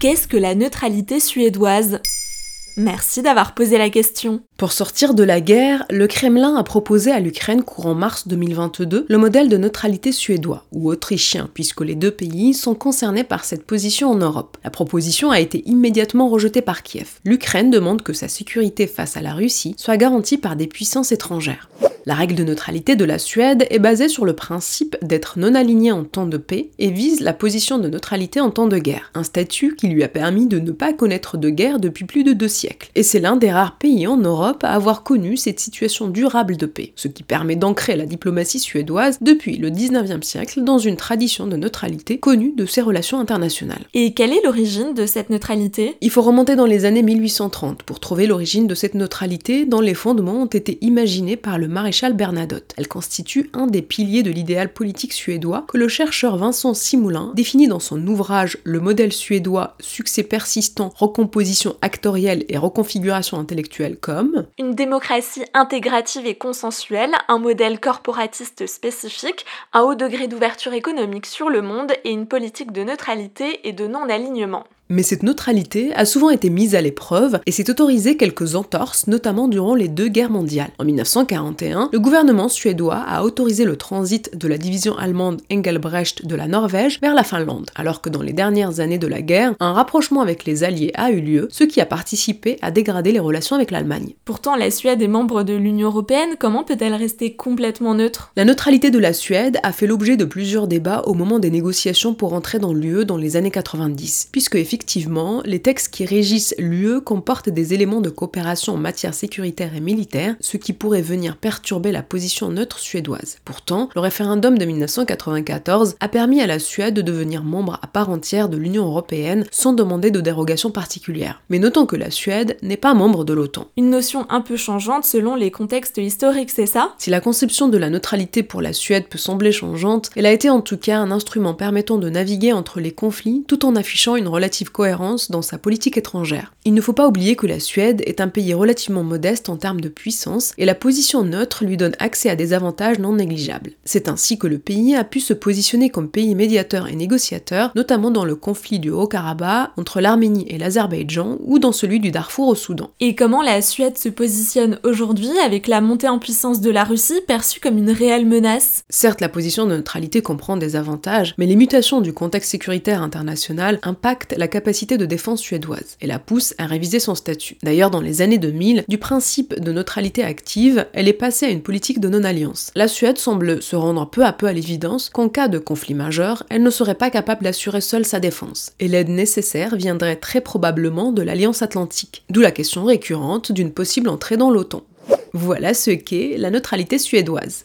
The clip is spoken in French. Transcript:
Qu'est-ce que la neutralité suédoise? Merci d'avoir posé la question. Pour sortir de la guerre, le Kremlin a proposé à l'Ukraine courant mars 2022 le modèle de neutralité suédois ou autrichien, puisque les deux pays sont concernés par cette position en Europe. La proposition a été immédiatement rejetée par Kiev. L'Ukraine demande que sa sécurité face à la Russie soit garantie par des puissances étrangères. La règle de neutralité de la Suède est basée sur le principe d'être non aligné en temps de paix et vise la position de neutralité en temps de guerre, un statut qui lui a permis de ne pas connaître de guerre depuis plus de deux siècles. Et c'est l'un des rares pays en Europe à avoir connu cette situation durable de paix, ce qui permet d'ancrer la diplomatie suédoise depuis le 19e siècle dans une tradition de neutralité connue de ses relations internationales. Et quelle est l'origine de cette neutralité? Il faut remonter dans les années 1830 pour trouver l'origine de cette neutralité dont les fondements ont été imaginés par le maréchal Bernadotte. Elle constitue un des piliers de l'idéal politique suédois que le chercheur Vincent Simoulin définit dans son ouvrage Le modèle suédois, succès persistant, recomposition actorielle et reconfiguration intellectuelle comme une démocratie intégrative et consensuelle, un modèle corporatiste spécifique, un haut degré d'ouverture économique sur le monde et une politique de neutralité et de non-alignement. Mais cette neutralité a souvent été mise à l'épreuve et s'est autorisé quelques entorses, notamment durant les deux guerres mondiales. En 1941, le gouvernement suédois a autorisé le transit de la division allemande Engelbrecht de la Norvège vers la Finlande, alors que dans les dernières années de la guerre, un rapprochement avec les Alliés a eu lieu, ce qui a participé à dégrader les relations avec l'Allemagne. Pourtant, la Suède est membre de l'Union européenne, comment peut-elle rester complètement neutre? La neutralité de la Suède a fait l'objet de plusieurs débats au moment des négociations pour entrer dans l'UE dans les années 90, puisque effectivement effectivement, les textes qui régissent l'UE comportent des éléments de coopération en matière sécuritaire et militaire, ce qui pourrait venir perturber la position neutre suédoise. Pourtant, le référendum de 1994 a permis à la Suède de devenir membre à part entière de l'Union européenne sans demander de dérogation particulière. Mais notons que la Suède n'est pas membre de l'OTAN. Une notion un peu changeante selon les contextes historiques, c'est ça? Si la conception de la neutralité pour la Suède peut sembler changeante, elle a été en tout cas un instrument permettant de naviguer entre les conflits tout en affichant une relative cohérence dans sa politique étrangère. Il ne faut pas oublier que la Suède est un pays relativement modeste en termes de puissance et la position neutre lui donne accès à des avantages non négligeables. C'est ainsi que le pays a pu se positionner comme pays médiateur et négociateur, notamment dans le conflit du Haut-Karabakh entre l'Arménie et l'Azerbaïdjan ou dans celui du Darfour au Soudan. Et comment la Suède se positionne aujourd'hui avec la montée en puissance de la Russie perçue comme une réelle menace? Certes, la position de neutralité comprend des avantages, mais les mutations du contexte sécuritaire international impactent la capacité de défense suédoise et la pousse à réviser son statut. D'ailleurs, dans les années 2000, du principe de neutralité active, elle est passée à une politique de non-alliance. La Suède semble se rendre peu à peu à l'évidence qu'en cas de conflit majeur, elle ne serait pas capable d'assurer seule sa défense, et l'aide nécessaire viendrait très probablement de l'Alliance Atlantique, d'où la question récurrente d'une possible entrée dans l'OTAN. Voilà ce qu'est la neutralité suédoise.